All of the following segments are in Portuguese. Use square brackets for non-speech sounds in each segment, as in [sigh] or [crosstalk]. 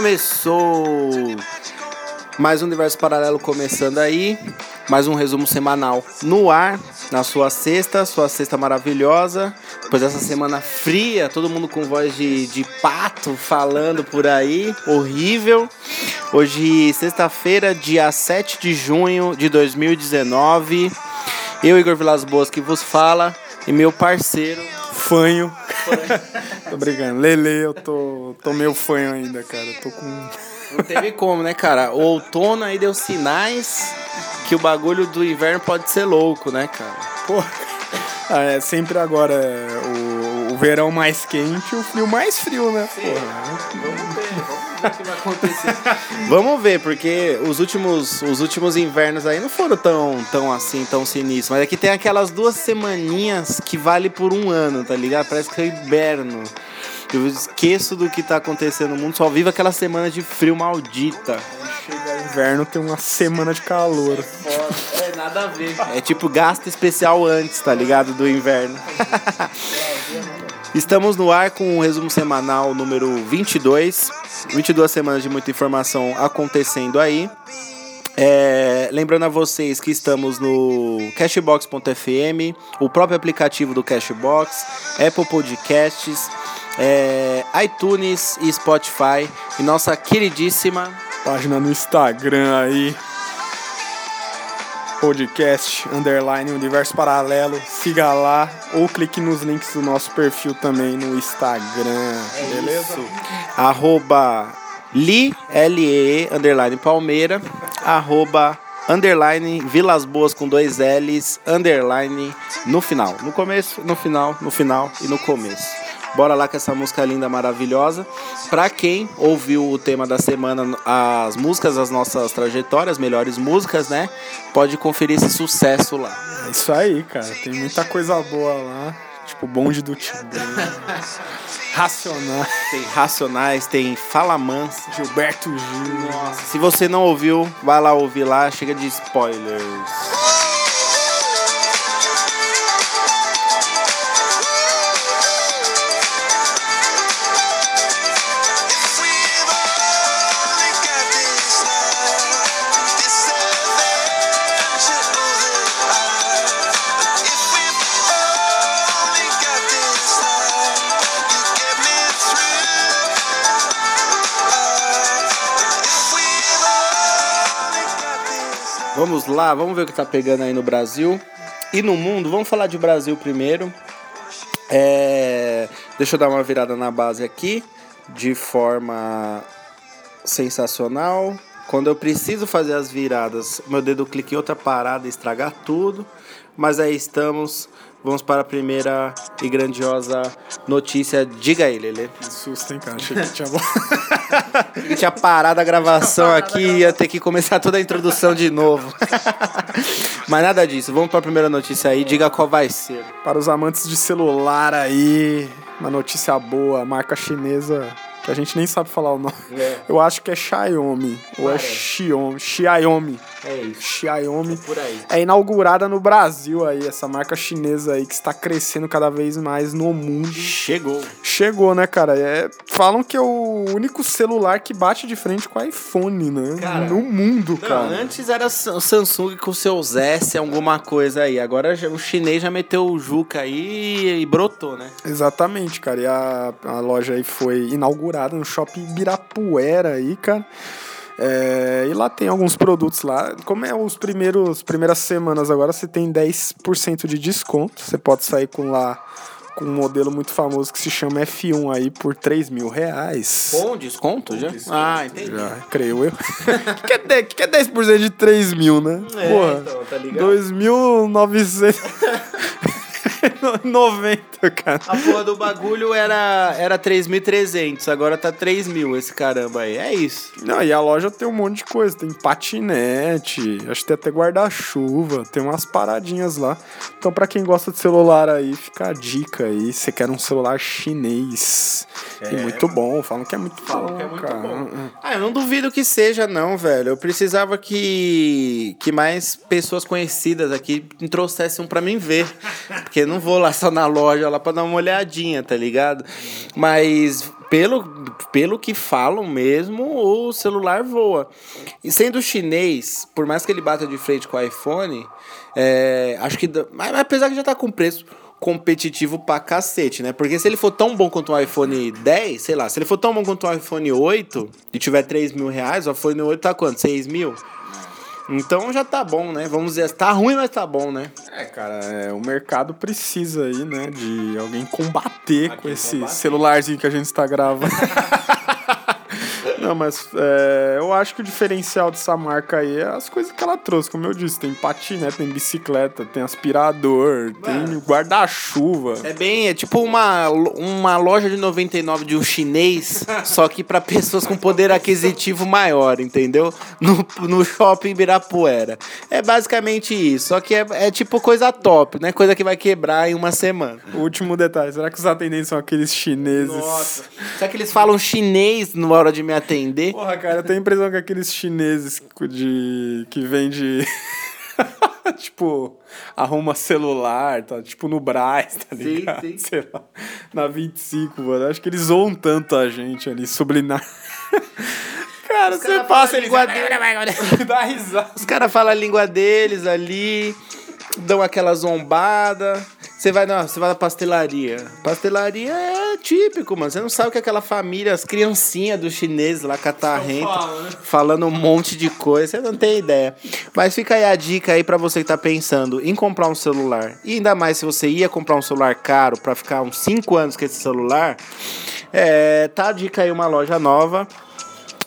Começou mais um universo paralelo começando aí, mais um resumo semanal no ar, na sua sexta, sua sexta maravilhosa. Depois dessa semana fria, todo mundo com voz de, de pato falando por aí, horrível. Hoje, sexta-feira, dia 7 de junho de 2019. Eu, Igor Vilas Boas, que vos fala, e meu parceiro. Fanho. [laughs] tô brincando. Lele, eu tô, tô meio fanho ainda, cara. Eu tô com. Não teve como, né, cara? O outono aí deu sinais que o bagulho do inverno pode ser louco, né, cara? Pô. [laughs] Ah, é sempre agora é, o, o verão mais quente e o frio mais frio, né? Porra. Vamos ver, vamos ver o que vai acontecer. [laughs] vamos ver, porque os últimos, os últimos invernos aí não foram tão, tão assim, tão sinistros. Mas aqui tem aquelas duas semaninhas que vale por um ano, tá ligado? Parece que é inverno. Eu esqueço do que tá acontecendo no mundo, só vivo aquela semana de frio maldita. Chega inverno, tem uma semana de calor. É, nada a ver. É tipo gasto especial antes, tá ligado? Do inverno. [laughs] Estamos no ar com o resumo semanal número 22. 22 semanas de muita informação acontecendo aí. É, lembrando a vocês que estamos no Cashbox.fm, o próprio aplicativo do Cashbox, Apple Podcasts, é, iTunes e Spotify e nossa queridíssima Página no Instagram aí. Podcast, underline, universo paralelo. Siga lá ou clique nos links do nosso perfil também no Instagram. beleza? arroba li, L-E, underline Palmeira, arroba underline Vilas Boas com dois L's, underline no final. No começo, no final, no final e no começo. Bora lá com essa música linda, maravilhosa. Pra quem ouviu o tema da semana, as músicas das nossas trajetórias, melhores músicas, né? Pode conferir esse sucesso lá. É isso aí, cara. Tem muita coisa boa lá. Tipo, bonde do Timbu. [laughs] Racionais. Tem Racionais, tem Fala Mansa. Gilberto Gil. Nossa, se você não ouviu, vai lá ouvir lá, chega de spoilers. Vamos lá, vamos ver o que tá pegando aí no Brasil e no mundo. Vamos falar de Brasil primeiro. É, deixa eu dar uma virada na base aqui, de forma sensacional. Quando eu preciso fazer as viradas, meu dedo clica em outra parada e estragar tudo. Mas aí estamos. Vamos para a primeira e grandiosa notícia. Diga aí, Lele. Que susto, hein, cara? Achei que tinha [laughs] tinha parado a gravação aqui e ia ter que começar toda a introdução de novo. [laughs] Mas nada disso. Vamos para a primeira notícia aí. Diga qual vai ser. Para os amantes de celular aí, uma notícia boa, marca chinesa que a gente nem sabe falar o nome. É. Eu acho que é Xiaomi ou é. Xiaomi, Xiaomi, É isso. Xiaomi. Por aí. É inaugurada no Brasil aí, essa marca chinesa aí que está crescendo cada vez mais no mundo. Chegou. Chegou, né, cara? É, falam que é o único celular que bate de frente com o iPhone, né? Cara, no mundo, Não, cara. antes era o Samsung com seus S, alguma coisa aí. Agora o chinês já meteu o Juca aí e brotou, né? Exatamente, cara. E a, a loja aí foi inaugurada no shopping Ibirapuera aí, cara. É, e lá tem alguns produtos lá. Como é os primeiros primeiras semanas agora, você tem 10% de desconto. Você pode sair com lá com um modelo muito famoso que se chama F1 aí por 3 mil reais. Com desconto já? Ah, entendi. Já, creio eu. que, [laughs] que, é 10, que, é 10% de 3 mil, né? É, Porra. então, tá ligado? [laughs] [laughs] 2.990, cara. A porra do bagulho era, era 3.300, agora tá 3.000 esse caramba aí. É isso. Não, e a loja tem um monte de coisa. Tem patinete, acho que tem até guarda-chuva, tem umas paradinhas lá. Então, pra quem gosta de celular aí, fica a dica aí. Você quer um celular chinês. e muito bom, falam que é muito Falam bom, que é muito cara. bom. Ah, eu não duvido que seja, não, velho. Eu precisava que, que mais pessoas conhecidas aqui trouxessem um pra mim ver. Porque não vou lá só na loja lá pra dar uma olhadinha, tá ligado? Mas pelo, pelo que falam mesmo, o celular voa. E sendo chinês, por mais que ele bata de frente com o iPhone, é, acho que. Mas, apesar que já tá com preço competitivo pra cacete, né? Porque se ele for tão bom quanto o iPhone 10, sei lá, se ele for tão bom quanto o iPhone 8 e tiver 3 mil reais, o iPhone 8 tá quanto? 6 mil? Então já tá bom, né? Vamos dizer, tá ruim, mas tá bom, né? É, cara, é, o mercado precisa aí, né, de alguém combater com esse combater. celularzinho que a gente está gravando. [laughs] Não, mas é, eu acho que o diferencial dessa marca aí é as coisas que ela trouxe. Como eu disse, tem patinete, tem bicicleta, tem aspirador, Mano. tem guarda-chuva. É bem, é tipo uma, uma loja de 99 de um chinês, [laughs] só que para pessoas com poder aquisitivo maior, entendeu? No, no shopping Ibirapuera. É basicamente isso, só que é, é tipo coisa top, né? Coisa que vai quebrar em uma semana. O último detalhe, será que os atendentes são aqueles chineses? Nossa, será que eles falam chinês na hora de me atender? Atender. Porra, cara, eu tenho a impressão que aqueles chineses de que vende [laughs] tipo, arruma celular, tá? Tipo no Braz, tá ligado? Sim, sim. Sei lá, na 25, mano. Acho que eles zoam tanto a gente ali, sublinar. [laughs] cara, Os você cara passa eles... língua [laughs] dele. Dá risada. Os caras falam a língua deles ali, dão aquela zombada. Você vai, na, você vai na pastelaria. Pastelaria é típico, mano. Você não sabe que aquela família, as criancinhas dos chineses lá, catarrento, né? falando um monte de coisa. Você não tem ideia. Mas fica aí a dica aí para você que tá pensando em comprar um celular. E ainda mais se você ia comprar um celular caro para ficar uns 5 anos com esse celular. É, tá a dica aí uma loja nova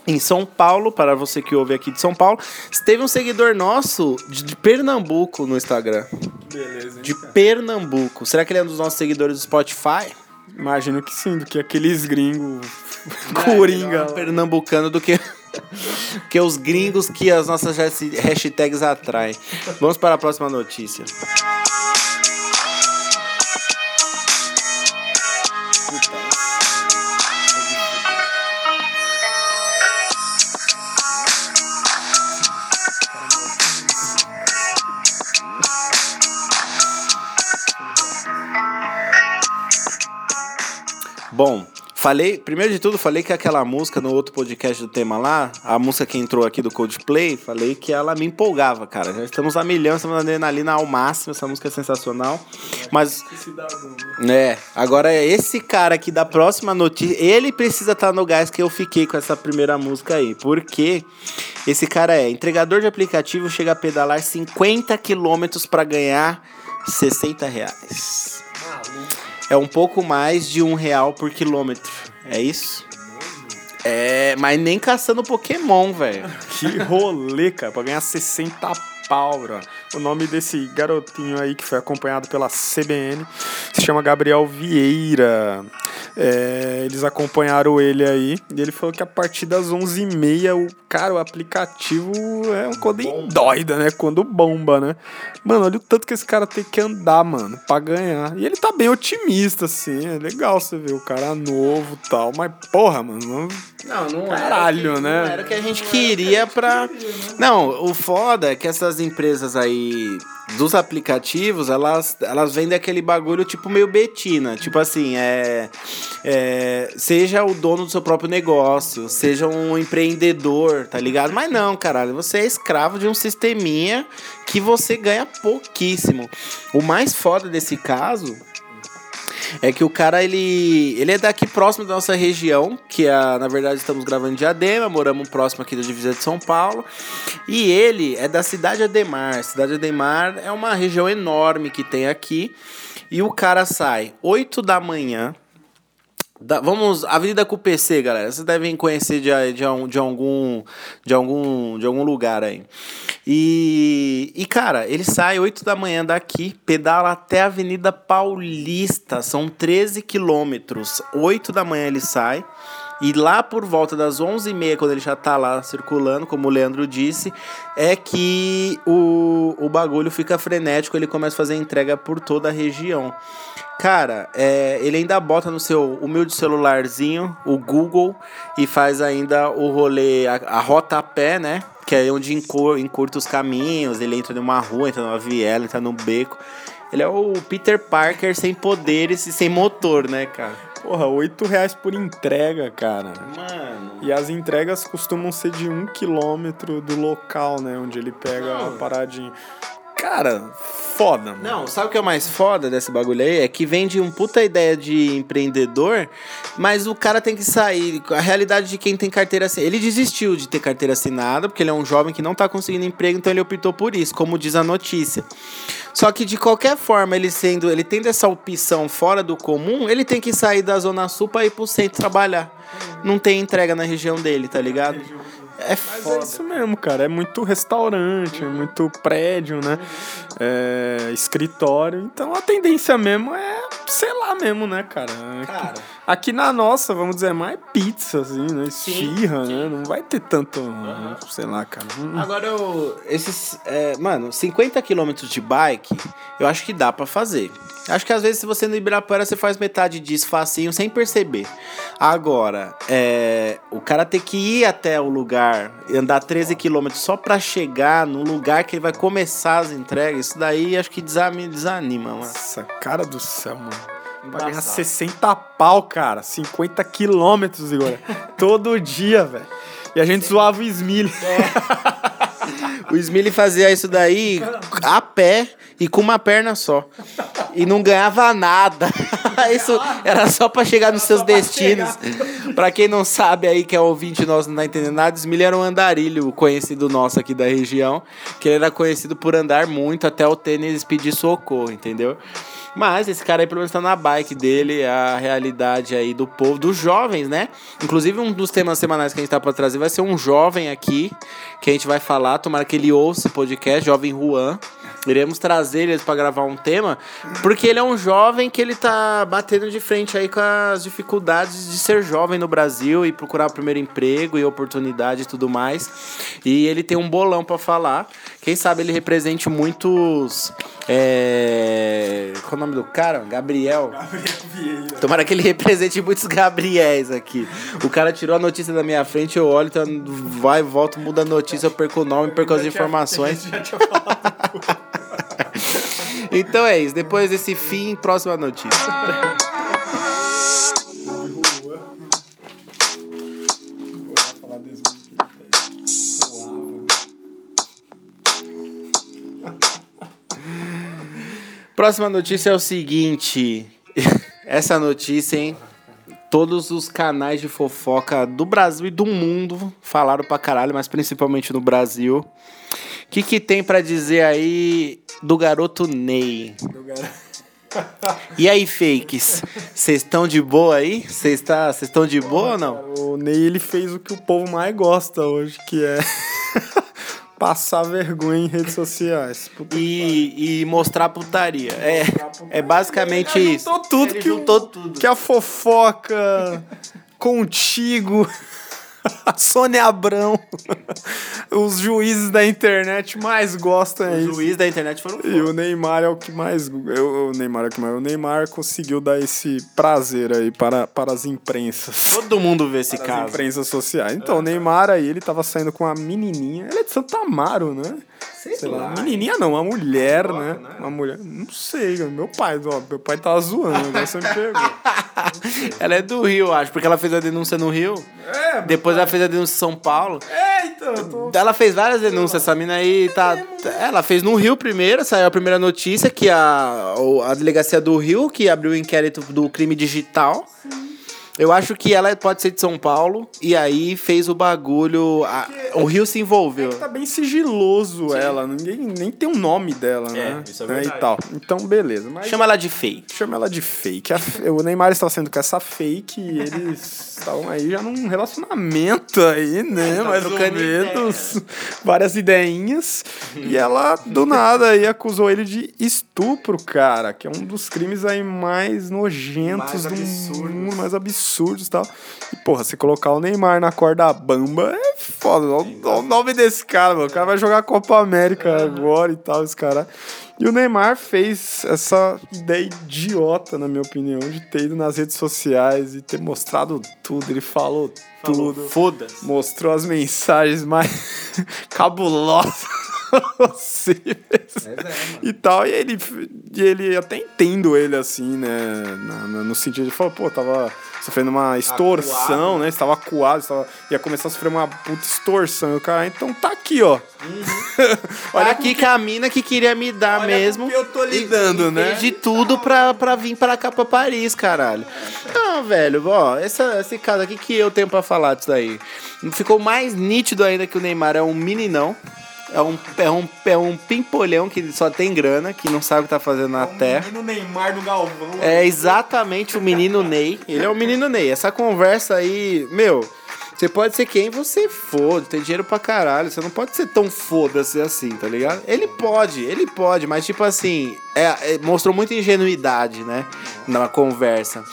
em São Paulo, para você que ouve aqui de São Paulo. Teve um seguidor nosso de Pernambuco no Instagram. Beleza. De Pernambuco. Será que ele é um dos nossos seguidores do Spotify? Imagino que sim, do que aqueles gringos [laughs] coringa. É, pernambucano do que [laughs] que os gringos que as nossas hashtags atraem. Vamos para a próxima notícia. Bom, falei, primeiro de tudo, falei que aquela música no outro podcast do tema lá, a música que entrou aqui do Coldplay, falei que ela me empolgava, cara. Já estamos a milhão, estamos na adrenalina ao máximo, essa música é sensacional. Mas. É, agora é esse cara aqui da próxima notícia, ele precisa estar tá no gás que eu fiquei com essa primeira música aí. Porque esse cara é entregador de aplicativo, chega a pedalar 50 quilômetros para ganhar 60 reais. É um pouco mais de um real por quilômetro. É isso? É, mas nem caçando Pokémon, velho. Que rolê, cara, pra ganhar 60 pau, bro. O nome desse garotinho aí que foi acompanhado pela CBN se chama Gabriel Vieira. É, eles acompanharam ele aí e ele falou que a partir das 11h30, o, cara, o aplicativo é um coisa doida, né? Quando bomba, né? Mano, olha o tanto que esse cara tem que andar, mano, pra ganhar. E ele tá bem otimista, assim. É legal você ver o cara novo e tal. Mas, porra, mano. Não, não Caralho, era que, né? Não era o que a gente queria pra. Queria, né? Não, o foda é que essas empresas aí dos aplicativos, elas, elas vendem aquele bagulho tipo meio betina. Tipo assim, é, é. Seja o dono do seu próprio negócio, seja um empreendedor, tá ligado? Mas não, caralho, você é escravo de um sisteminha que você ganha pouquíssimo. O mais foda desse caso é que o cara, ele, ele é daqui próximo da nossa região, que é, na verdade estamos gravando em Diadema, moramos próximo aqui da divisa de São Paulo. E ele é da cidade Ademar. Cidade Ademar é uma região enorme que tem aqui. E o cara sai 8 da manhã da, vamos, Avenida com PC, galera. Vocês devem conhecer de, de, de, algum, de, algum, de algum lugar aí. E, e, cara, ele sai 8 da manhã daqui, pedala até a Avenida Paulista. São 13 quilômetros. 8 da manhã ele sai. E lá por volta das 11h30, quando ele já tá lá circulando, como o Leandro disse, é que o, o bagulho fica frenético, ele começa a fazer entrega por toda a região. Cara, é, ele ainda bota no seu humilde celularzinho o Google e faz ainda o rolê, a, a rota a pé, né? Que é onde encur, encurta os caminhos, ele entra numa rua, entra numa viela, entra num beco. Ele é o Peter Parker sem poderes e sem motor, né, cara? Porra, 8 reais por entrega, cara. Mano. E as entregas costumam ser de um quilômetro do local, né? Onde ele pega Não. a paradinha. Cara, foda, mano. Não, sabe o que é o mais foda desse bagulho aí? É que vem de um puta ideia de empreendedor, mas o cara tem que sair. A realidade de quem tem carteira assinada. Ele desistiu de ter carteira assinada, porque ele é um jovem que não tá conseguindo emprego, então ele optou por isso, como diz a notícia. Só que de qualquer forma, ele sendo, ele tendo essa opção fora do comum, ele tem que sair da Zona Sul pra ir pro centro trabalhar. Não tem entrega na região dele, tá ligado? É Mas foda. é isso mesmo, cara. É muito restaurante, é muito prédio, né? É escritório. Então a tendência mesmo é, sei lá mesmo, né, cara? Cara. Aqui na nossa, vamos dizer, é mais pizza, assim, né? Esfirra, né? Não vai ter tanto, sei lá, cara. Hum. Agora, eu, esses. é, mano, 50 km de bike, eu acho que dá pra fazer. Acho que às vezes, se você no Ibirapuera, você faz metade disso facinho sem perceber. Agora, é, o cara ter que ir até o lugar e andar 13 km só pra chegar no lugar que ele vai começar as entregas, isso daí acho que desami- desanima, mano. Nossa, cara do céu, mano. Pra ganhar Embaçado. 60 pau, cara. 50 quilômetros, Igor. [laughs] Todo dia, velho. E a gente zoava o Smiley. [laughs] O Smiley fazia isso daí a pé e com uma perna só. E não ganhava nada. [laughs] Isso era só pra chegar nos seus destinos. Pra quem não sabe aí, que é ouvinte nosso não tá entendendo nada, Smiley era um andarilho conhecido nosso aqui da região. Que ele era conhecido por andar muito até o tênis pedir socorro, entendeu? Mas esse cara aí pelo menos tá na bike dele, é a realidade aí do povo, dos jovens, né? Inclusive um dos temas semanais que a gente tá pra trazer vai ser um jovem aqui, que a gente vai falar, tomara que ele ouça o podcast, Jovem Juan. Iremos trazer eles pra gravar um tema, porque ele é um jovem que ele tá batendo de frente aí com as dificuldades de ser jovem no Brasil e procurar o primeiro emprego e oportunidade e tudo mais. E ele tem um bolão pra falar. Quem sabe ele represente muitos. É... Qual é o nome do cara? Gabriel. Tomara que ele represente muitos Gabriéis aqui. O cara tirou a notícia da minha frente, eu olho, então vai, volta, muda a notícia, eu perco o nome, perco as informações. [laughs] Então é isso. Depois desse fim, próxima notícia. [laughs] Próxima notícia é o seguinte. [laughs] Essa notícia, hein? Todos os canais de fofoca do Brasil e do mundo falaram pra caralho, mas principalmente no Brasil. O que, que tem pra dizer aí do garoto Ney? E aí, fakes? Vocês estão de boa aí? Vocês tá, estão de boa ou não? O Ney, ele fez o que o povo mais gosta hoje, que é passar vergonha em redes sociais. Puta E, e mostrar putaria. É, é basicamente Ele isso. juntou tudo Ele que juntou tudo. que a fofoca contigo, [laughs] Sônia Abrão, os juízes da internet mais gostam é Os juízes da internet foram E o Neymar é o que mais. Eu, o Neymar é o que mais. O Neymar conseguiu dar esse prazer aí para, para as imprensas. Todo mundo vê esse Para as caso. imprensas sociais. Então, o Neymar aí, ele tava saindo com uma menininha. Ele é de Santa Amaro, né? Sei lá. Menininha não, uma mulher, né? Uma mulher. Não sei, meu pai, ó, meu pai tava zoando, agora você me pegou. [laughs] Ela é do Rio, acho, porque ela fez a denúncia no Rio. É, Depois ela fez a denúncia em São Paulo. é, então, eu tô. Ela fez várias denúncias, essa mina aí tá. Ela fez no Rio primeiro, saiu a primeira notícia, que a, a delegacia do Rio, que abriu o inquérito do crime digital. Eu acho que ela pode ser de São Paulo, e aí fez o bagulho. a- o Rio se envolveu. Tá bem sigiloso ela, ninguém nem tem o nome dela, né? isso é verdade. E tal. Então, beleza. Mas Chama ela de fake. chama ela de fake. A o Neymar estava sendo com essa fake e eles [laughs] estavam aí já num relacionamento aí, né? tá Mais ou menos. Várias ideinhas. E ela, do [laughs] nada, aí acusou ele de estupro, cara. Que é um dos crimes aí mais nojentos Mais do absurdos. mundo, mais absurdos e tal. E, porra, você colocar o Neymar na corda bamba é foda. Olha o- nome desse cara, mano. O cara vai jogar a Copa América agora e tal, esse cara. E o Neymar fez essa ideia idiota, na minha opinião, de ter ido nas redes sociais e ter mostrado tudo. Ele falou, tudo. Foda-se. Mostrou as mensagens mais [laughs] cabulosas [laughs] possíveis. é, e tal, e ele, e ele até entendo ele assim, né? na- no sentido de falar, pô, tava sofrendo uma extorsão, Acuado. né? Estava acuado, estava, ia começar a sofrer uma puta extorsão. E o cara, então tá aqui, ó. [laughs] Olha aqui que a mina que queria me dar Olha mesmo. eu tô lidando, e, né? de tudo pra, pra vir pra cá pra Paris, caralho. Não, velho, ó, essa, esse caso aqui que eu tenho pra falar disso daí. Ficou mais nítido ainda que o Neymar é um meninão. É um, é um, é um pimpolhão que só tem grana, que não sabe o que tá fazendo na terra. No Neymar, no Galvão. É exatamente o menino Ney. Ele é o menino Ney. Essa conversa aí, meu, você pode ser quem você for, tem dinheiro pra caralho. Você não pode ser tão foda-se assim, tá ligado? Ele pode, ele pode, mas tipo assim, é, é- mostrou muita ingenuidade, né? Na conversa.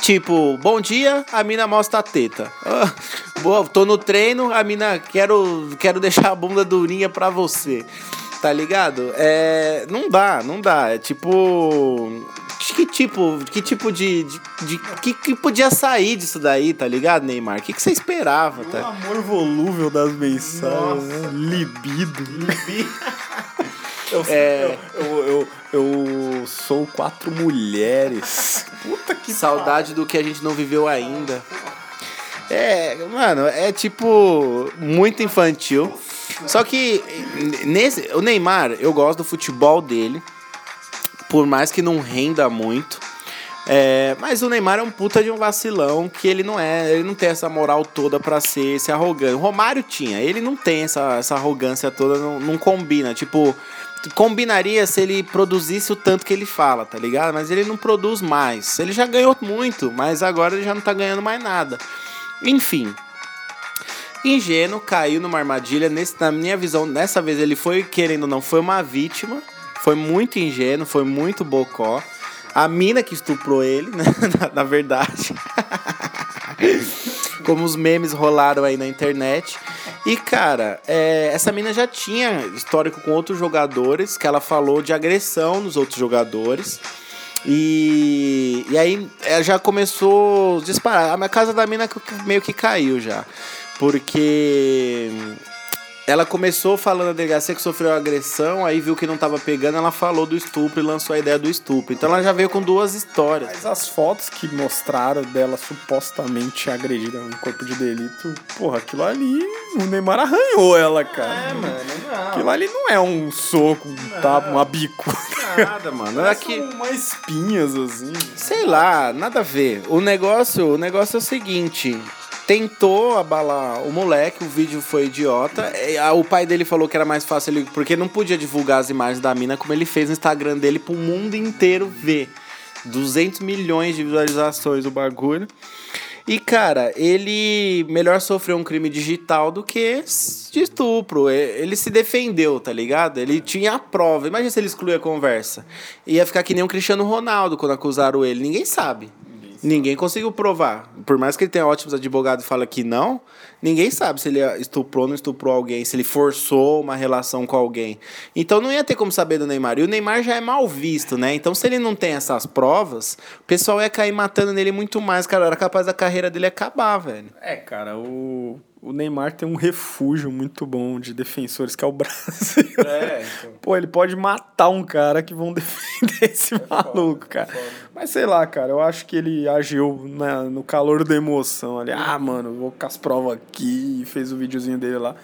Tipo, bom dia, a mina mostra a teta. Ah, boa, tô no treino, a mina quero, quero deixar a bunda durinha pra você. Tá ligado? É, não dá, não dá. É tipo, que tipo, que tipo de, de, de- que, que podia sair disso daí, tá ligado, Neymar? O que, que você esperava, O tá? amor volúvel das mensagens, né? Libido. Eu, É. eu, eu, eu, eu sou quatro mulheres. Puta que Saudade do que a gente não viveu ainda. É, mano, é tipo muito infantil. Só que nesse, o Neymar, eu gosto do futebol dele, por mais que não renda muito. É, mas o Neymar é um puta de um vacilão que ele não é, ele não tem essa moral toda pra ser esse arrogante. O Romário tinha, ele não tem essa, essa arrogância toda, não, não combina. Tipo, combinaria se ele produzisse o tanto que ele fala, tá ligado? Mas ele não produz mais. Ele já ganhou muito, mas agora ele já não tá ganhando mais nada. Enfim. Ingênuo, caiu numa armadilha. Nesse, na minha visão, dessa vez ele foi, querendo ou não, foi uma vítima. Foi muito ingênuo, foi muito bocó. A mina que estuprou ele, [laughs] né? na, na verdade. [laughs] Como os memes rolaram aí na internet. E, cara, é, essa mina já tinha histórico com outros jogadores, que ela falou de agressão nos outros jogadores. E, e aí ela já começou a disparar. A casa da mina meio que caiu já. Porque ela começou falando da delegacia que sofreu agressão, aí viu que não tava pegando, ela falou do estupro e lançou a ideia do estupro. Então ela já veio com duas histórias. Mas as fotos que mostraram dela supostamente agredida no corpo de delito, porra, aquilo ali, o Neymar arranhou ela, cara. Aquilo ali não é um soco, um tapa, uma bico. Nada, mano. É que, umas espinhas, assim. sei lá, nada a ver. O negócio, o negócio é o seguinte. Tentou abalar o moleque, o vídeo foi idiota. Ah, O pai dele falou que era mais fácil ele. Porque não podia divulgar as imagens da mina como ele fez no Instagram dele pro mundo inteiro ver. 200 milhões de visualizações o bagulho. E, cara, ele melhor sofreu um crime digital do que de estupro. Ele se defendeu, tá ligado? Ele tinha a prova. Imagina se ele excluir a conversa. Ia ficar que nem o Cristiano Ronaldo quando acusaram ele. Ninguém sabe. Ninguém conseguiu provar. Por mais que ele tenha ótimos advogados e fala que não, ninguém sabe se ele estuprou ou não estuprou alguém, se ele forçou uma relação com alguém. Então não ia ter como saber do Neymar. E o Neymar já é mal visto, né? Então se ele não tem essas provas, o pessoal ia cair matando nele muito mais, cara. Era capaz da carreira dele acabar, velho. É, cara, o, Neymar tem um refúgio muito bom de defensores, que é o [laughs] Brasil. É, então. Pô, ele pode matar um cara que vão [laughs] defender esse maluco, cara. Mas sei lá, cara, eu acho que ele agiu na- no calor da emoção ali. Ah, mano, vou com as provas aqui. Fez o videozinho dele lá.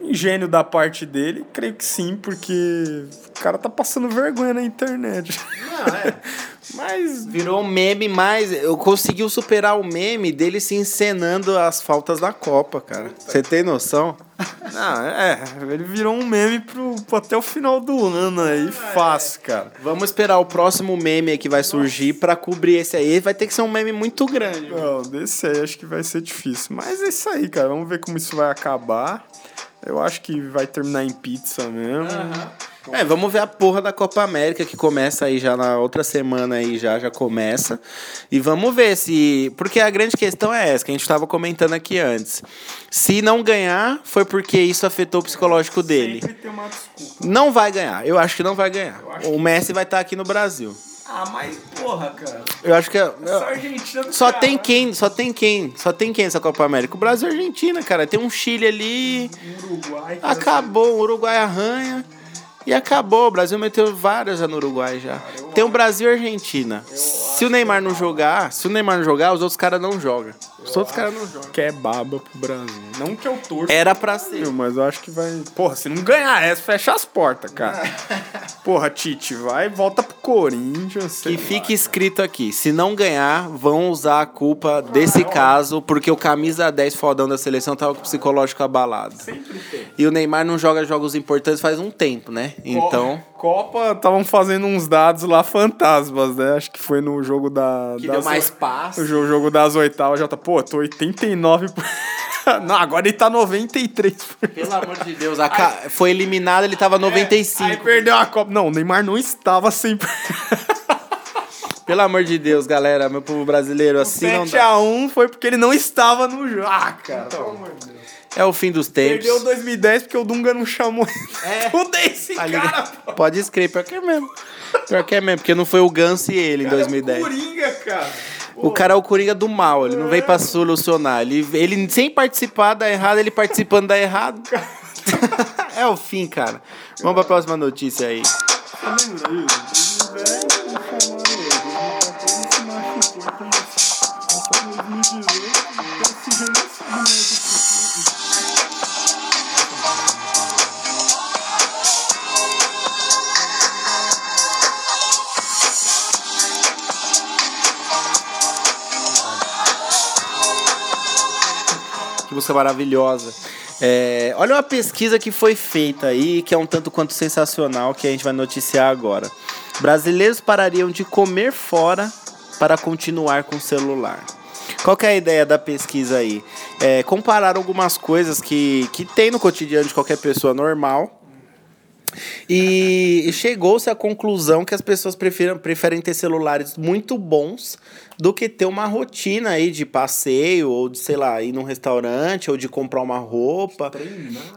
Ingênio da parte dele, creio que sim, porque o cara tá passando vergonha na internet. Não, é. [laughs] Mas Virou um meme mais. Eu conseguiu superar o meme dele se encenando as faltas da Copa, cara. Você tem noção? Não, é, ele virou um meme pro, pro até o final do ano aí, fácil, cara. Vamos esperar o próximo meme aí que vai surgir pra cobrir esse aí. Vai ter que ser um meme muito grande. Não, desse aí acho que vai ser difícil. Mas é isso aí, cara. Vamos ver como isso vai acabar. Eu acho que vai terminar em pizza mesmo. É, vamos ver a porra da Copa América que começa aí já na outra semana aí já já começa. E vamos ver se, porque a grande questão é essa que a gente estava comentando aqui antes. Se não ganhar, foi porque isso afetou o psicológico dele. Sempre tem uma desculpa. Não vai ganhar. Eu acho que não vai ganhar. O Messi vai estar aqui no Brasil. Ah, mas porra, cara. Eu acho que é- Essa Argentina só tem quem, só tem quem, só tem quem essa Copa América. O Brasil e a Argentina, cara. Tem um Chile ali, Uruguai. cara. acabou, o Uruguai arranha. E acabou, o Brasil meteu várias no Uruguai já. Tem o Brasil e Argentina. Se o Neymar não jogar, se o Neymar não jogar, os outros caras não jogam. Os outros caras não jogam. Que é baba pro Brasil. Não que eu torço. Era pra ser. Mas eu acho que vai. Porra, se não ganhar essa, fecha as portas, cara. [laughs] Porra, Tite, vai e volta pro Corinthians. lá. fique escrito aqui, se não ganhar, vão usar a culpa desse caso, porque o camisa 10 fodão da seleção tava com o psicológico abalado. E o Neymar não joga jogos importantes faz um tempo, né? Então, Copa, estavam fazendo uns dados lá fantasmas, né? Acho que foi no jogo da. que das deu mais passe. O jo- jogo das oitavas já tá. Pô, tô 89. por- [laughs] Não, agora ele tá 93. por- Pelo amor de Deus, a ca- foi eliminado, ele tava 95. Aí perdeu a Copa. Não, o Neymar não estava sempre. [laughs] Pelo amor de Deus, galera, meu povo brasileiro, assim não dá. 7x1 foi porque ele não estava no jogo. Ah, cara. pelo amor de Deus. É o fim dos tempos. Perdeu 2010 porque o Dunga não chamou. É. [laughs] Tudo esse Tá cara, pô. Pode escrever, pior que é mesmo. Pior que é mesmo, porque não foi o Ganso e ele em Cara, é 2010. Coringa, cara. O cara é o Coringa do mal, ele não veio pra solucionar. Ele, ele sem participar dá errado, ele participando dá errado. [laughs] é o fim, cara. Vamos pra próxima notícia aí. Música maravilhosa. É, olha uma pesquisa que foi feita aí, que é um tanto quanto sensacional, que a gente vai noticiar agora. Brasileiros parariam de comer fora para continuar com o celular. Qual é a ideia da pesquisa aí? É, comparar algumas coisas que, que tem no cotidiano de qualquer pessoa normal e chegou-se à conclusão que as pessoas preferem, preferem ter celulares muito bons do que ter uma rotina aí de passeio, ou de, sei lá, ir num restaurante, ou de comprar uma roupa,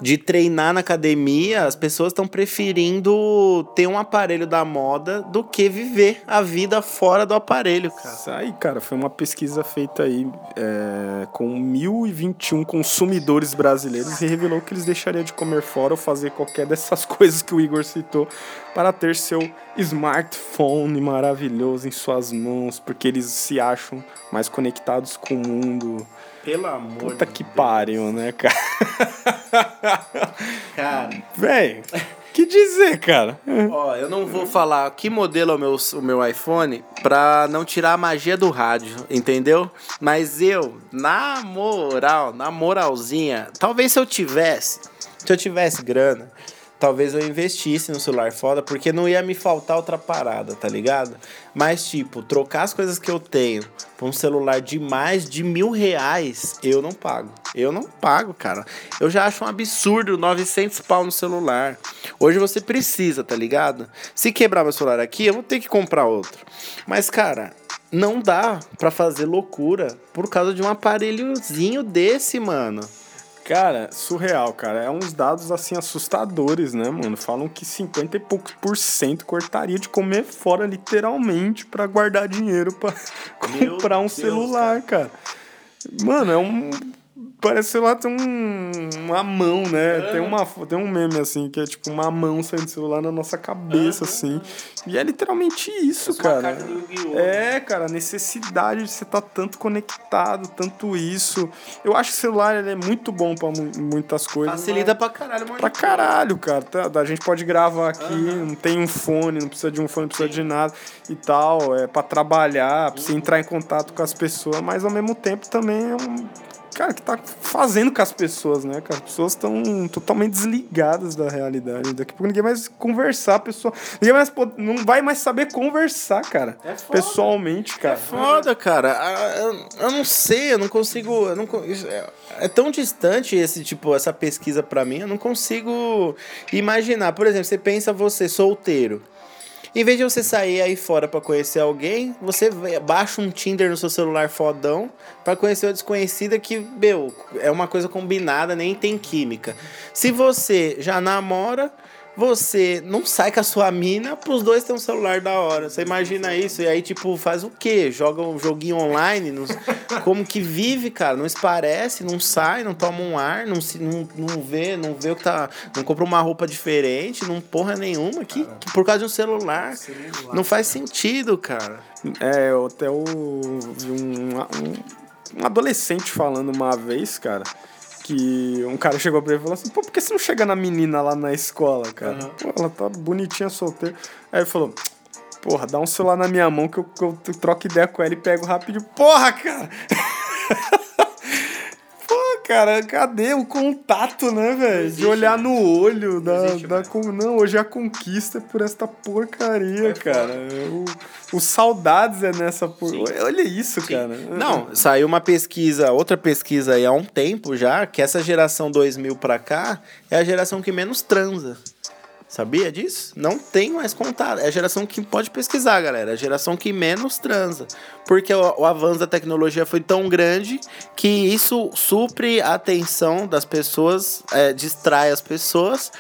de treinar na academia. As pessoas estão preferindo ter um aparelho da moda do que viver a vida fora do aparelho, cara. Isso aí, cara, foi uma pesquisa feita aí é, com 1.021 consumidores brasileiros e revelou que eles deixariam de comer fora ou fazer qualquer dessas [laughs] coisas que o Igor citou para ter seu smartphone maravilhoso em suas mãos, porque eles se acham mais conectados com o mundo. Pelo amor Puta que pariu, né, cara? [laughs] Cara, Véi, que dizer, cara? Ó, eu não vou falar que modelo é o meu, o meu iPhone pra não tirar a magia do rádio, entendeu? Mas eu, na moral, na moralzinha, talvez se eu tivesse, se eu tivesse grana, talvez eu investisse no celular foda, porque não ia me faltar outra parada, tá ligado? Mas, tipo, trocar as coisas que eu tenho por um celular de mais de mil reais, eu não pago. Eu não pago, cara. Eu já acho um absurdo 900 pau no celular. Hoje você precisa, tá ligado? Se quebrar meu celular aqui, eu vou ter que comprar outro. Mas, cara, não dá pra fazer loucura por causa de um aparelhozinho desse, mano. Cara, surreal, cara. É uns dados assim assustadores, né, mano? Falam que 50 e poucos por cento cortaria de comer fora, literalmente, pra guardar dinheiro pra [laughs] Meu comprar um Deus, celular, cara. Mano, é um. Parece, sei lá, tem um, uma mão, né? Tem, uma, tem um meme, assim, que é tipo uma mão saindo do celular na nossa cabeça, assim. E é literalmente isso, cara. É, cara, a necessidade de você estar tanto conectado, tanto isso. Eu acho que o celular ele é muito bom pra mu- muitas coisas. Facilita pra caralho, mano. Pra caralho, cara. Tá, a gente pode gravar aqui, não tem um fone, não precisa de um fone, não precisa de nada e tal. É pra trabalhar, pra você entrar em contato com as pessoas, mas ao mesmo tempo também é um. Cara, que tá fazendo com as pessoas, né, cara? As pessoas estão totalmente desligadas da realidade. Daqui a pouco ninguém vai conversar, a pessoa. Ninguém mais pode, não vai mais saber conversar, cara. É foda. Pessoalmente, cara. Foda, cara. Eu, eu não sei, eu não consigo. Eu não, é, é tão distante esse tipo, essa pesquisa pra mim, eu não consigo imaginar. Por exemplo, você pensa você solteiro. Em vez de você sair aí fora pra conhecer alguém, você baixa um Tinder no seu celular fodão pra conhecer uma desconhecida que, meu, é uma coisa combinada, nem tem química. Se você já namora, você não sai com a sua mina pros dois ter um celular da hora. Você imagina isso? E aí, tipo, faz o quê? Joga um joguinho online? Não, como que vive, cara? Não esparece, não sai, não toma um ar, não, se, não, não vê, não vê o que tá. Não compra uma roupa diferente, não porra nenhuma. Que, que por causa de um celular. celular não faz sentido, cara. É, eu até vi um, um, um adolescente falando uma vez, cara que um cara chegou pra ele e falou assim, pô, por que você não chega na menina lá na escola, cara? Uhum. Pô, ela tá bonitinha, solteira. Aí ele falou, porra, dá um celular na minha mão que eu, que eu troco ideia com ela e pego rápido. Porra, cara! [laughs] cara, cadê o contato, né, velho? De olhar né? no olho da, existe, da com... Não, hoje a conquista é por esta porcaria, é cara. O, o saudades é nessa por... Olha isso, Sim. cara. Não, saiu uma pesquisa, outra pesquisa aí há um tempo já, que essa geração 2000 pra cá é a geração que menos transa. Sabia disso? Não tem mais contato. É a geração que pode pesquisar, galera. É a geração que menos transa. Porque o, o, avanço da tecnologia foi tão grande que isso supre a atenção das pessoas, é, distrai as pessoas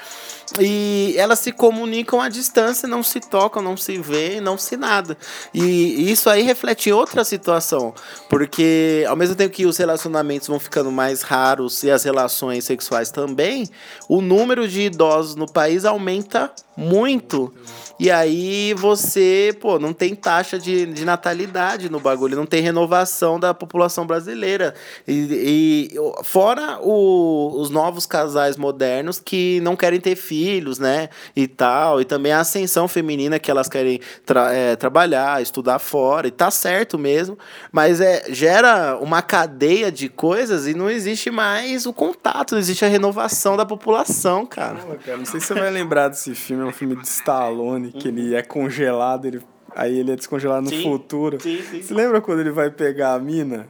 e elas se comunicam à distância, não se tocam, não se vê, não se nada. E isso aí reflete outra situação, porque ao mesmo tempo que os relacionamentos vão ficando mais raros e as relações sexuais também, o número de idosos no país aumenta muito. E aí você, pô, não tem taxa de, de natalidade no bagulho, não tem renovação da população brasileira. E, e fora o, os novos casais modernos que não querem ter filhos, né? E tal. E também a ascensão feminina que elas querem tra é, trabalhar, estudar fora. E tá certo mesmo. Mas é, gera uma cadeia de coisas e não existe mais o contato, não existe a renovação da população, cara. Pô, cara não sei se você vai lembrar desse filme, é um filme de Stallone, que ele é congelado, ele, aí ele é descongelado no sim, futuro. Sim, sim. Você lembra quando ele vai pegar a mina?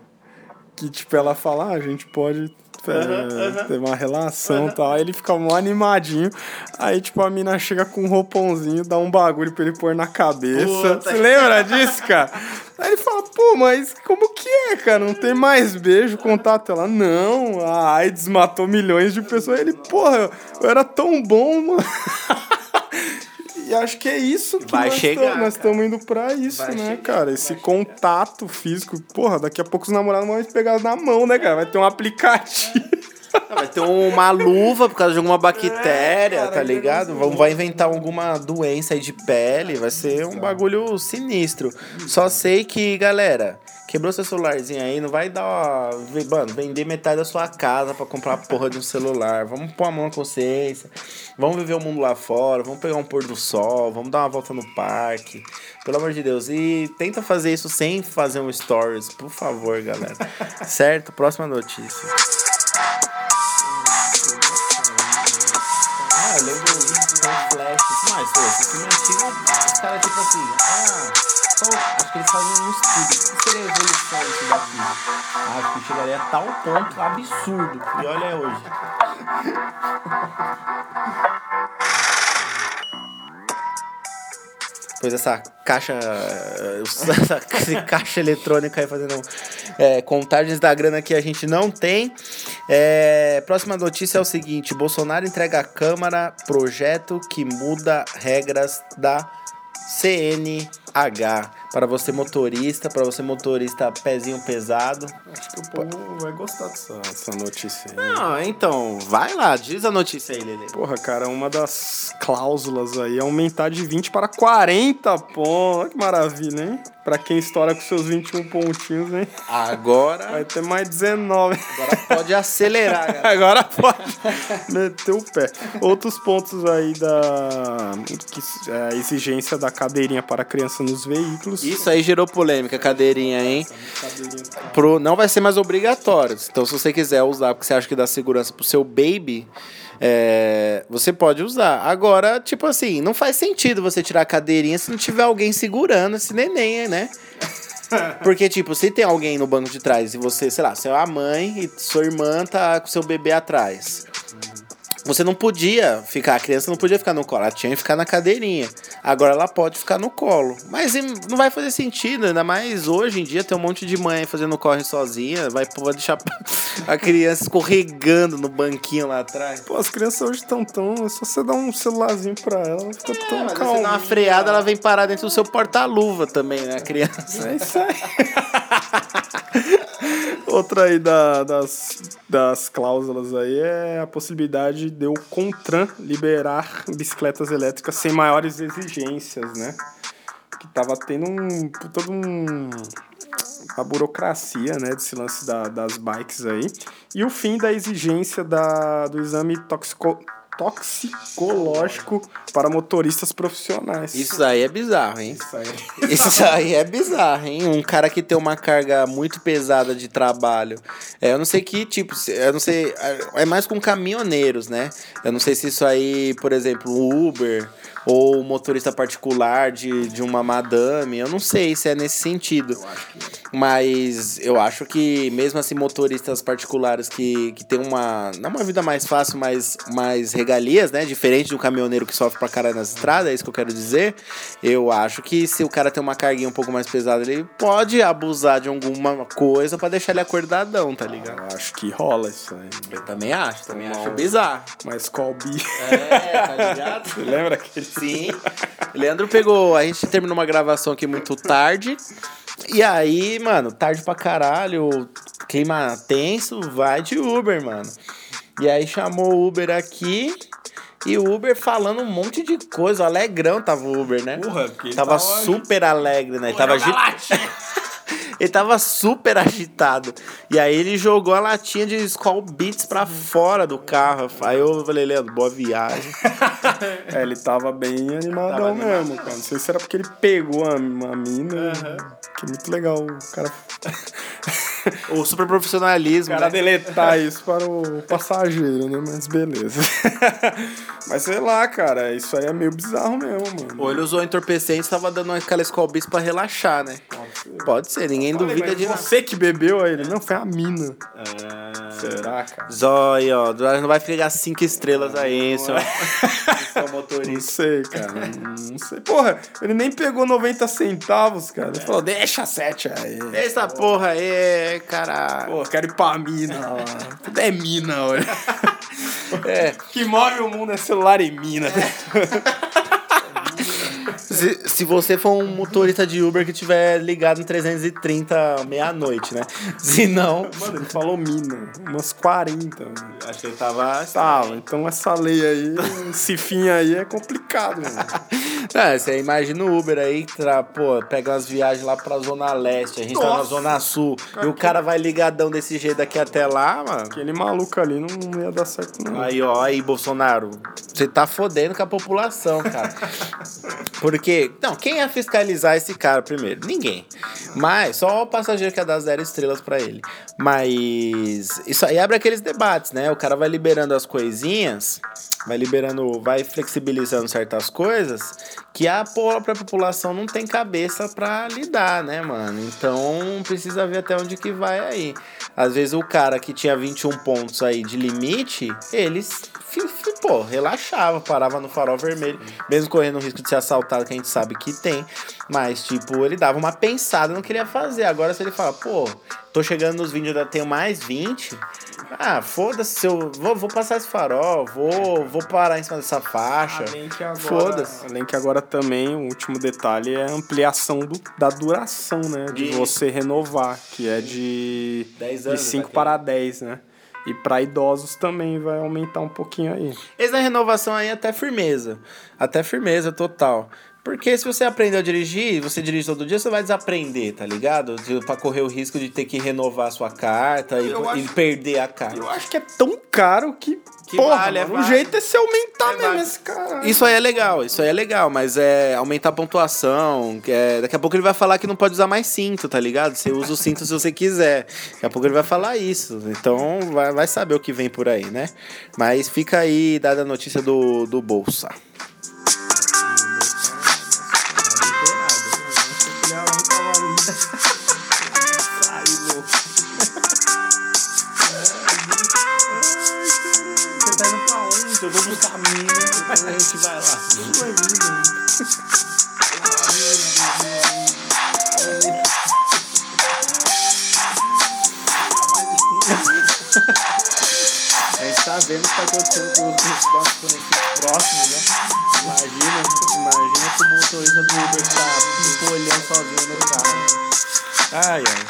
Que, tipo, ela fala, ah, a gente pode é, ter uma relação e tal. Aí ele fica mó animadinho. Aí, tipo, a mina chega com um roupãozinho, dá um bagulho pra ele pôr na cabeça. Puta. Você lembra disso, cara? Aí ele fala, pô, mas como que é, cara? Não tem mais beijo, contato? Ela, não, a AIDS matou milhões de pessoas. Aí ele, porra, eu era tão bom, mano. [laughs] E acho que é isso que Vai nós chegar, nós estamos indo pra isso, Vai né, chegar. cara? Esse contato físico. Porra, daqui a pouco os namorados vão pegar na mão, né, cara? Vai ter um aplicativo. [laughs] Vai ter uma luva por causa de alguma bactéria, é, cara, tá ligado? Vão, vai inventar alguma doença aí de pele, vai ser um bagulho sinistro. Só sei que, galera, Quebrou seu celularzinho aí, não vai dar. Mano, vender metade da sua casa para comprar a porra de um celular. Vamos pôr a mão na consciência. Vamos viver o mundo lá fora. Vamos pegar um pôr do sol. Vamos dar uma volta no parque. Pelo amor de Deus. E tenta fazer isso sem fazer um stories, por favor, galera. [laughs] certo? Próxima notícia. Ah, eu lembro dos flashes. Mas, pô, esse filme antigo, os caras tipo assim. Ah que eles fazem um estudo. O que seria a evolução disso daqui? Acho que chegaria a tal ponto absurdo. E olha hoje. Pois essa caixa. [laughs] Essa, caixa eletrônica aí fazendo é, contagens da grana que a gente não tem. É, próxima notícia é o seguinte: Bolsonaro entrega à Câmara projeto que muda regras da CNH. Para você motorista, para você motorista pezinho pesado. Acho que o povo vai gostar dessa, dessa notícia aí. Não, então, vai lá, diz a notícia aí, Lele. Porra, cara, uma das cláusulas aí é aumentar de 20 para 40 pontos. Olha que maravilha, hein? Pra quem estoura com seus 21 pontinhos, hein? Agora. Vai ter mais 19. Agora pode acelerar, [laughs] galera. Agora pode meter o pé. Outros pontos aí da que, é, a exigência da cadeirinha para criança nos veículos. Isso aí gerou polêmica, cadeirinha, hein? Pro, não vai ser mais obrigatório. Então, se você quiser usar porque você acha que dá segurança pro seu baby, é, você pode usar. Agora, tipo assim, não faz sentido você tirar a cadeirinha se não tiver alguém segurando esse neném, né? Porque, tipo, se tem alguém no banco de trás e você, sei lá, você é a mãe e sua irmã tá com seu bebê atrás. Você não podia ficar, a criança não podia ficar no colo, ela tinha que ficar na cadeirinha. Agora ela pode ficar no colo. Mas não vai fazer sentido, ainda mais hoje em dia tem um monte de mãe fazendo corre sozinha, vai, vai deixar [laughs] a criança escorregando no banquinho lá atrás. Pô, as crianças hoje estão tão. É só você dar um celularzinho pra ela, ela fica é, tão calma. Você dá uma freada, ela vem parar dentro do seu porta-luva também, né, a criança? É isso aí. [laughs] Outra aí da, das, das cláusulas aí é a possibilidade de o CONTRAN liberar bicicletas elétricas sem maiores exigências, né? Que tava tendo um. todo um. a burocracia, né, desse lance da, das bikes aí. E o fim da exigência da, do exame toxico, toxicológico para motoristas profissionais. Isso aí é bizarro, hein? Isso aí, é Isso aí é bizarro, hein? Um cara que tem uma carga muito pesada de trabalho. É, eu não sei que tipo, eu não sei. É mais com caminhoneiros, né? Eu não sei se isso aí, por exemplo, o Uber ou motorista particular de, de uma madame. Eu não sei se é nesse sentido. Mas eu acho que mesmo assim motoristas particulares que, que tem uma não uma vida mais fácil, mas mais regalias, né, diferente do caminhoneiro que sofre pra caralho nas estradas, é isso que eu quero dizer. Eu acho que se o cara tem uma carguinha um pouco mais pesada, ele pode abusar de alguma coisa para deixar ele acordadão, tá ligado? Eu acho que rola isso aí. Eu também acho, também acho bizarro. Mas Colby. É, tá ligado? [laughs] Você lembra aquele Sim. Leandro pegou. A gente terminou uma gravação aqui muito tarde. E aí, mano, tarde pra caralho, clima tenso, vai de Uber, mano. E aí chamou o Uber aqui. E o Uber falando um monte de coisa. Alegrão tava o Uber, né? Porra, tava, tava super alegre, né? Porra, tava agitado. Ele tava super agitado. E aí ele jogou a latinha de Skull Beats pra fora do carro. Aí eu falei, Leandro, boa viagem. [laughs] é, ele tava bem animadão tava mesmo, animado. cara. Não sei se era porque ele pegou a, a mina. Uhum. Que é muito legal o cara. O super profissionalismo. Cara né? deletar isso para o passageiro, né? Mas beleza. [laughs] Mas sei lá, cara, isso aí é meio bizarro mesmo, mano. Ou ele usou entorpecente e tava dando aquela Skull Beats pra relaxar, né? Pode ser. Pode ser, ninguém Falei, duvida de Você que bebeu aí, ele não foi a mina. É... Será, cara? Zóio, ó, não vai pegar cinco estrelas aí, seu, seu [laughs] motorista. Não sei, cara. Não sei. Porra, ele nem pegou 90 centavos, cara. Ele falou, deixa sete aí. Deixa essa porra aí, caralho. Pô, quero ir pra mina lá. Tudo é mina, olha. É. Que move o mundo é celular e mina. É. Se, se você for um motorista de Uber que tiver ligado em 330 meia-noite, né? [laughs] Se não. Mano, ele falou mina. Umas 40. Mano. Acho que ele tava. Tava. Então essa lei aí, esse fim aí é complicado, mano. [laughs] É, você imagina o Uber aí, tra, pô, pega umas viagens lá pra Zona Leste, a gente Nossa. tá na Zona Sul, cara, e o cara vai ligadão desse jeito daqui até lá, mano. Aquele maluco ali não ia dar certo, não. Aí, ó, aí, Bolsonaro, você tá fodendo com a população, cara. [laughs] Porque, não, quem ia fiscalizar esse cara primeiro? Ninguém. Mas, só o passageiro que ia dar zero estrelas para ele. Mas, isso aí abre aqueles debates, né? O cara vai liberando as coisinhas, vai liberando, vai flexibilizando certas coisas que a própria população não tem cabeça para lidar, né, mano? Então, precisa ver até onde que vai aí. Às vezes o cara que tinha 21 pontos aí de limite, eles pô, relaxava, parava no farol vermelho, mesmo correndo o risco de ser assaltado, que a gente sabe que tem. Mas, tipo, ele dava uma pensada no que ele ia fazer. Agora, se ele fala, pô, tô chegando nos 20, eu tenho mais 20. Ah, foda-se, eu vou, vou passar esse farol, vou, vou parar em cima dessa faixa. Foda-se. Além que agora também, o último detalhe é a ampliação do, da duração, né? De, de você renovar, que é de, 10 anos, de 5 para 10, né? E para idosos também vai aumentar um pouquinho aí. Essa renovação aí é até firmeza. Até firmeza total. Porque se você aprender a dirigir, você dirige todo dia, você vai desaprender, tá ligado? Pra correr o risco de ter que renovar a sua carta e, acho, e perder a carta. Eu acho que é tão caro que. que porra, vale, é o jeito é se aumentar é mesmo esse cara. Isso aí é legal, isso aí é legal, mas é aumentar a pontuação. É, daqui a pouco ele vai falar que não pode usar mais cinto, tá ligado? Você usa o cinto se você quiser. Daqui a pouco ele vai falar isso. Então vai, vai saber o que vem por aí, né? Mas fica aí dada a notícia do, do Bolsa. Buscar a gente vai lá. A gente tá vendo o que tá acontecendo com os os nossos próximos, né? Imagina, imagina que o motorista do Uber tá empolhando sozinho no carro. Ai, ai.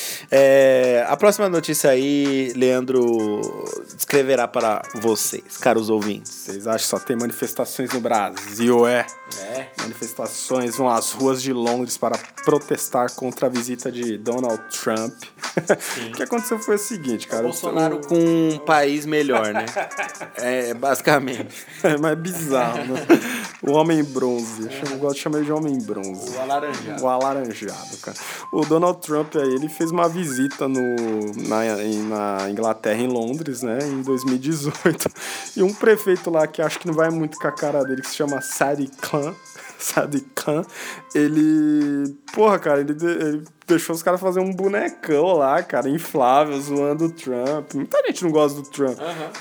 [laughs] É, a próxima notícia aí, Leandro descreverá para vocês, caros ouvintes. Vocês acham que só tem manifestações no Brasil, é? É. Manifestações vão às ruas de Londres para protestar contra a visita de Donald Trump. [laughs] o que aconteceu foi o seguinte, cara. Bolsonaro com um país melhor, né? [laughs] É, basicamente. É, mas é bizarro, né? O homem bronze. Eu gosto de chamar ele de homem bronze. O alaranjado. O alaranjado, cara. O Donald Trump aí, ele fez uma visita no, na, na Inglaterra, em Londres, né, em 2018. E um prefeito lá que acho que não vai muito com a cara dele, que se chama Sadiq Khan. Sadiq Khan, ele. Porra, cara, ele, ele deixou os caras fazer um bonecão lá, cara, inflável, zoando o Trump. Muita gente não gosta do Trump.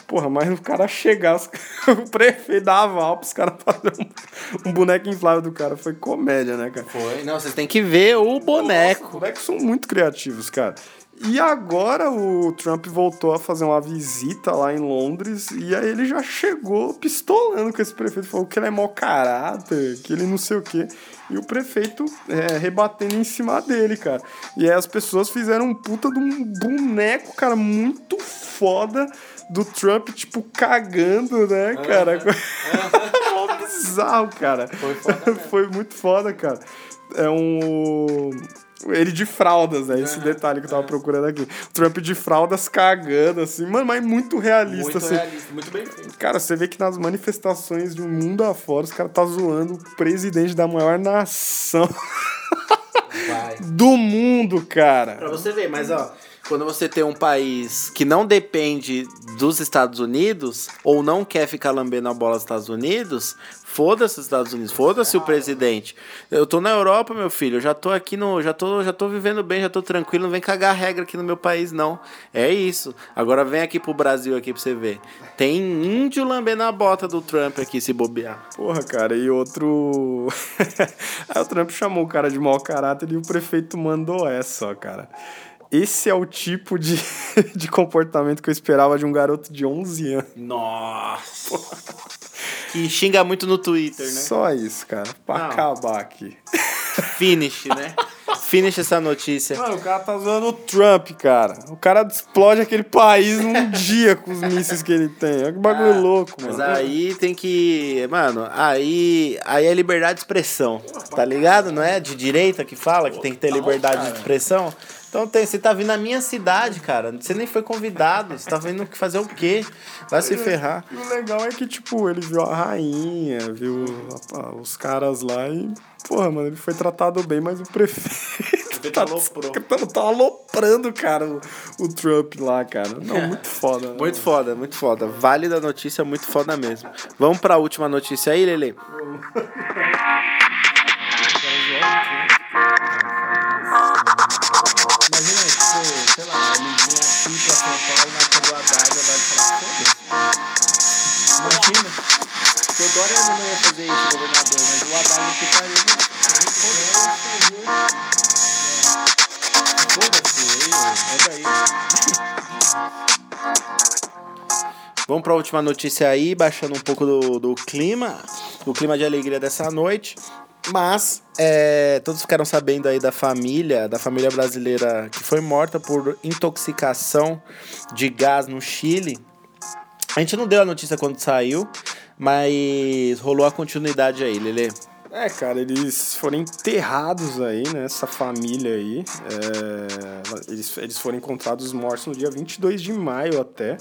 Porra, mas o cara chegar, os- [laughs] o prefeito dar aval pros caras fazerem um, um boneco inflável do cara. Foi comédia, né, cara? Foi. Não, vocês têm que ver o Os boneco. bonecos são muito criativos, cara. E agora o Trump voltou a fazer uma visita lá em Londres e aí ele já chegou pistolando com esse prefeito. Falou que ele é mau caráter, que ele não sei o quê. E o prefeito é, rebatendo em cima dele, cara. E aí as pessoas fizeram um puta de um boneco, cara, muito foda do Trump, tipo, cagando, né, cara? [laughs] Mó bizarro, cara. Foi foda mesmo. Foi muito foda, cara. É um. Ele de fraldas, né? Esse detalhe que eu tava procurando aqui. Trump de fraldas cagando, assim. Mano, mas muito realista, Muito assim. realista, muito bem feito. Cara, você vê que nas manifestações de um mundo afora, os caras tá zoando o presidente da maior nação [laughs] do mundo, cara. Pra você ver, mas ó, quando você tem um país que não depende dos Estados Unidos, ou não quer ficar lambendo a bola dos Estados Unidos, foda-se os Estados Unidos, foda-se o presidente. Eu tô na Europa, meu filho, eu já tô aqui no. Já tô, já tô vivendo bem, já tô tranquilo, não vem cagar regra aqui no meu país, não. É isso. Agora vem aqui pro Brasil aqui pra você ver. Tem índio lambendo a bota do Trump aqui se bobear. Porra, cara, e outro. [laughs] Aí o Trump chamou o cara de mau caráter e o prefeito mandou essa, ó, cara. Esse é o tipo de, [laughs] de comportamento que eu esperava de um garoto de 11 anos. Nossa. Que xinga muito no Twitter, né? Só isso, cara. Pra Não. acabar aqui. Finish, né? Finish essa notícia. Mano, o cara tá zoando o Trump, cara. O cara explode aquele país num [laughs] dia com os mísseis que ele tem. Olha que bagulho Ah, louco, Mas mano. aí tem que. Mano, aí, aí é liberdade de expressão. Tá ligado? Não é de direita que fala que tem que ter liberdade de expressão? Então tem, você tá vindo na minha cidade, cara. Você nem foi convidado. Você tá vindo que fazer o quê? Vai se ferrar. E o legal é que, tipo, ele viu a rainha, viu os caras lá e, porra, mano, ele foi tratado bem, mas o prefeito [laughs] tá, aloprou. tá, tá aloprando, cara, o, o Trump lá, cara. Não, [laughs] muito foda. né, Muito foda, muito foda. Válida notícia, muito foda mesmo. Vamos pra última notícia aí, Lele? [laughs] Vamos para a última notícia aí, baixando um pouco do, do clima, do clima de alegria dessa noite. Mas é, todos ficaram sabendo aí da família, da família brasileira que foi morta por intoxicação de gás no Chile. A gente não deu a notícia quando saiu, mas rolou a continuidade aí, Lele. É, cara, eles foram enterrados aí, né? Essa família aí. É, eles, eles foram encontrados mortos no dia 22 de maio até.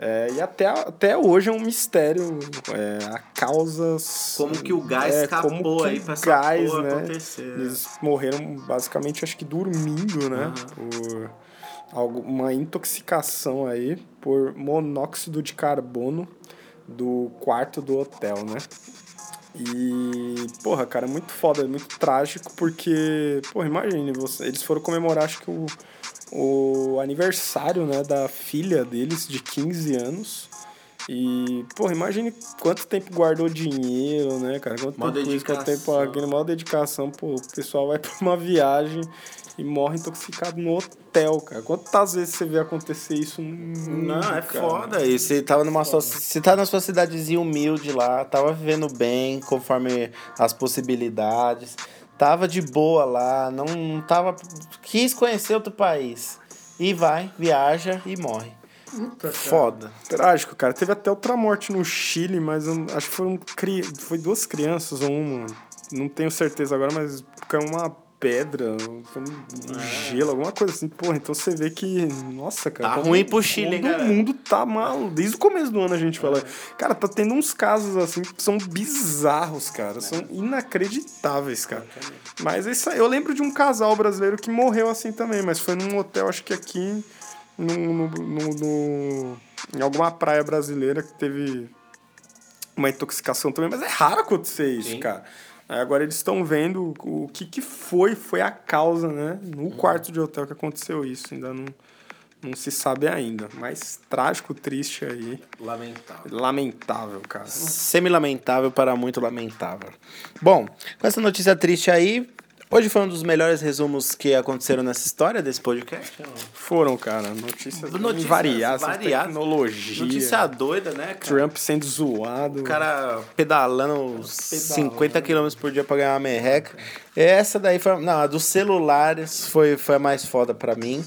É, e até, até hoje é um mistério é, a causas. Como que o gás é, escapou aí pra gás, né? acontecer. Eles morreram basicamente, acho que dormindo, né? Por algo, uma intoxicação aí por monóxido de carbono do quarto do hotel, né? E, porra, cara, é muito foda, é muito trágico, porque, porra, imagine, você, eles foram comemorar, acho que o, o aniversário, né, da filha deles, de 15 anos. E, porra, imagine quanto tempo guardou dinheiro, né, cara? Quanto Mó tempo isso, quanto tempo dedicação. maior dedicação, pô, o pessoal vai [laughs] pra uma viagem e morre intoxicado no hotel, cara. Quantas vezes você vê acontecer isso no mundo, Não, é cara? foda. E você tava numa sua. Você tá na sua cidadezinha humilde lá, tava vivendo bem, conforme as possibilidades. Tava de boa lá, não, não tava. Quis conhecer outro país. E vai, viaja e morre. Foda. Trágico, cara. Teve até outra morte no Chile, mas eu acho que foram cri... foi duas crianças ou uma. Não tenho certeza agora, mas caiu uma pedra, um gelo, alguma coisa assim. Porra, então você vê que. Nossa, cara. Tá todo- ruim pro Chile, hein, Todo galera? mundo tá mal. Desde o começo do ano a gente fala. Cara, tá tendo uns casos assim que são bizarros, cara. São inacreditáveis, cara. Mas é isso. Eu lembro de um casal brasileiro que morreu assim também, mas foi num hotel, acho que aqui no, no, no- no- em alguma praia brasileira que teve uma intoxicação também, mas é raro acontecer isso, Sim. cara. Agora eles estão vendo o que, que foi, foi a causa, né? No quarto de hotel que aconteceu isso. Ainda não, não se sabe ainda. Mas trágico, triste aí. Lamentável. Lamentável, cara. Semi-lamentável para muito lamentável. Bom, com essa notícia triste aí, hoje foi um dos melhores resumos que aconteceram nessa história desse podcast. Foram, cara, notícias, Notícias variadas, variadas. tecnologia. Notícia doida, né, cara? Trump sendo zoado. O cara pedalando 50 km por dia pra ganhar uma merreca. Essa daí foi. Não, a dos celulares foi, foi a mais foda pra mim.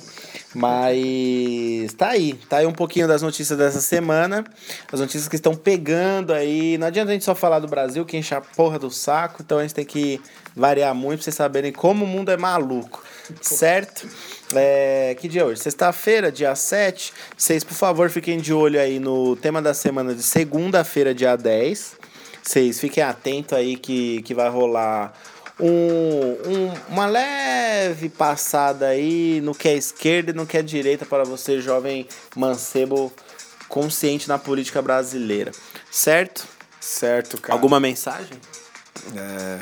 Mas tá aí. Tá aí um pouquinho das notícias dessa semana. As notícias que estão pegando aí. Não adianta a gente só falar do Brasil, que enche a porra do saco. Então a gente tem que variar muito pra vocês saberem como o mundo é maluco. Certo? É, que dia é hoje? Sexta-feira, dia 7. Vocês, por favor, fiquem de olho aí no tema da semana de segunda-feira, dia 10. Vocês fiquem atentos aí que, que vai rolar um, um- uma leve passada aí no que é esquerda e no que é direita para você, jovem mancebo consciente na política brasileira. Certo? Certo, cara. Alguma mensagem? É...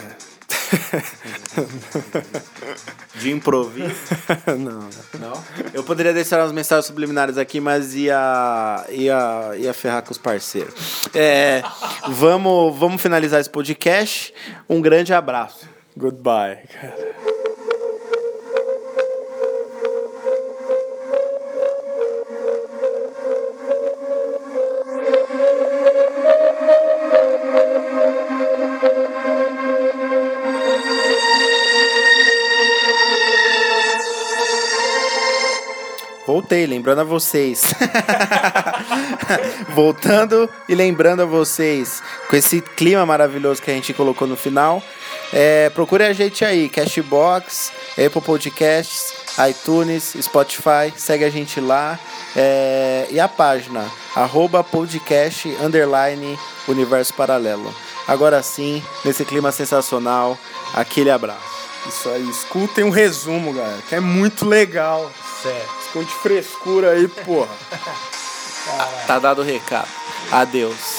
[laughs] De improviso? [laughs] não. Não? Eu poderia deixar umas mensagens subliminares aqui, mas ia, ia, ia ferrar com os parceiros. É, vamos, vamos finalizar esse podcast. Um grande abraço. Goodbye, cara. Voltei, lembrando a vocês. [laughs] Voltando e lembrando a vocês, com esse clima maravilhoso que a gente colocou no final. É, procure a gente aí, Cashbox, Apple Podcasts, iTunes, Spotify, segue a gente lá. É, e a página, arroba podcast, underline, universo paralelo. Agora sim, nesse clima sensacional, aquele abraço. Isso aí, escutem um resumo, galera, que é muito legal. Certo. Esconde frescura aí, porra. Tá dado o recado. Adeus.